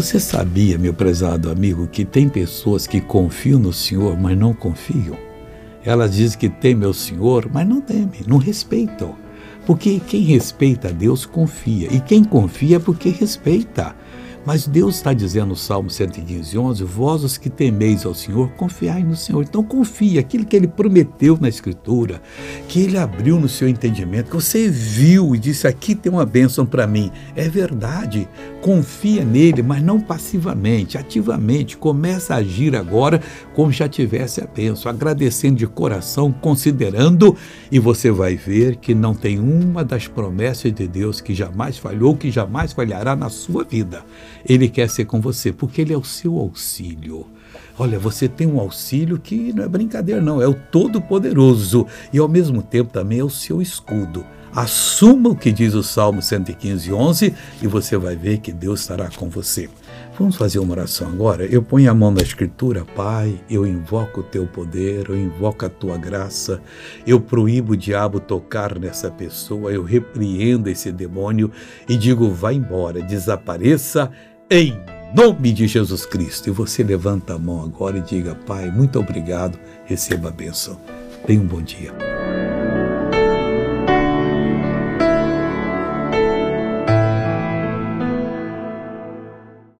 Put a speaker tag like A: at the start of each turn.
A: Você sabia, meu prezado amigo, que tem pessoas que confiam no Senhor, mas não confiam? Elas dizem que temem ao Senhor, mas não temem, não respeitam. Porque quem respeita a Deus confia, e quem confia é porque respeita. Mas Deus está dizendo no Salmo 115, 11: Vós os que temeis ao Senhor, confiai no Senhor. Então confie, aquilo que ele prometeu na Escritura, que ele abriu no seu entendimento, que você viu e disse: Aqui tem uma bênção para mim. É verdade. Confia nele, mas não passivamente, ativamente. Começa a agir agora como já tivesse a bênção, agradecendo de coração, considerando, e você vai ver que não tem uma das promessas de Deus que jamais falhou, que jamais falhará na sua vida. Ele quer ser com você, porque Ele é o seu auxílio. Olha, você tem um auxílio que não é brincadeira, não, é o Todo-Poderoso e ao mesmo tempo também é o seu escudo. Assuma o que diz o Salmo 115, 11 e você vai ver que Deus estará com você. Vamos fazer uma oração agora? Eu ponho a mão na Escritura, Pai, eu invoco o teu poder, eu invoco a tua graça, eu proíbo o diabo tocar nessa pessoa, eu repreendo esse demônio e digo: vai embora, desapareça em nome de Jesus Cristo. E você levanta a mão agora e diga: Pai, muito obrigado, receba a bênção. Tenha um bom dia.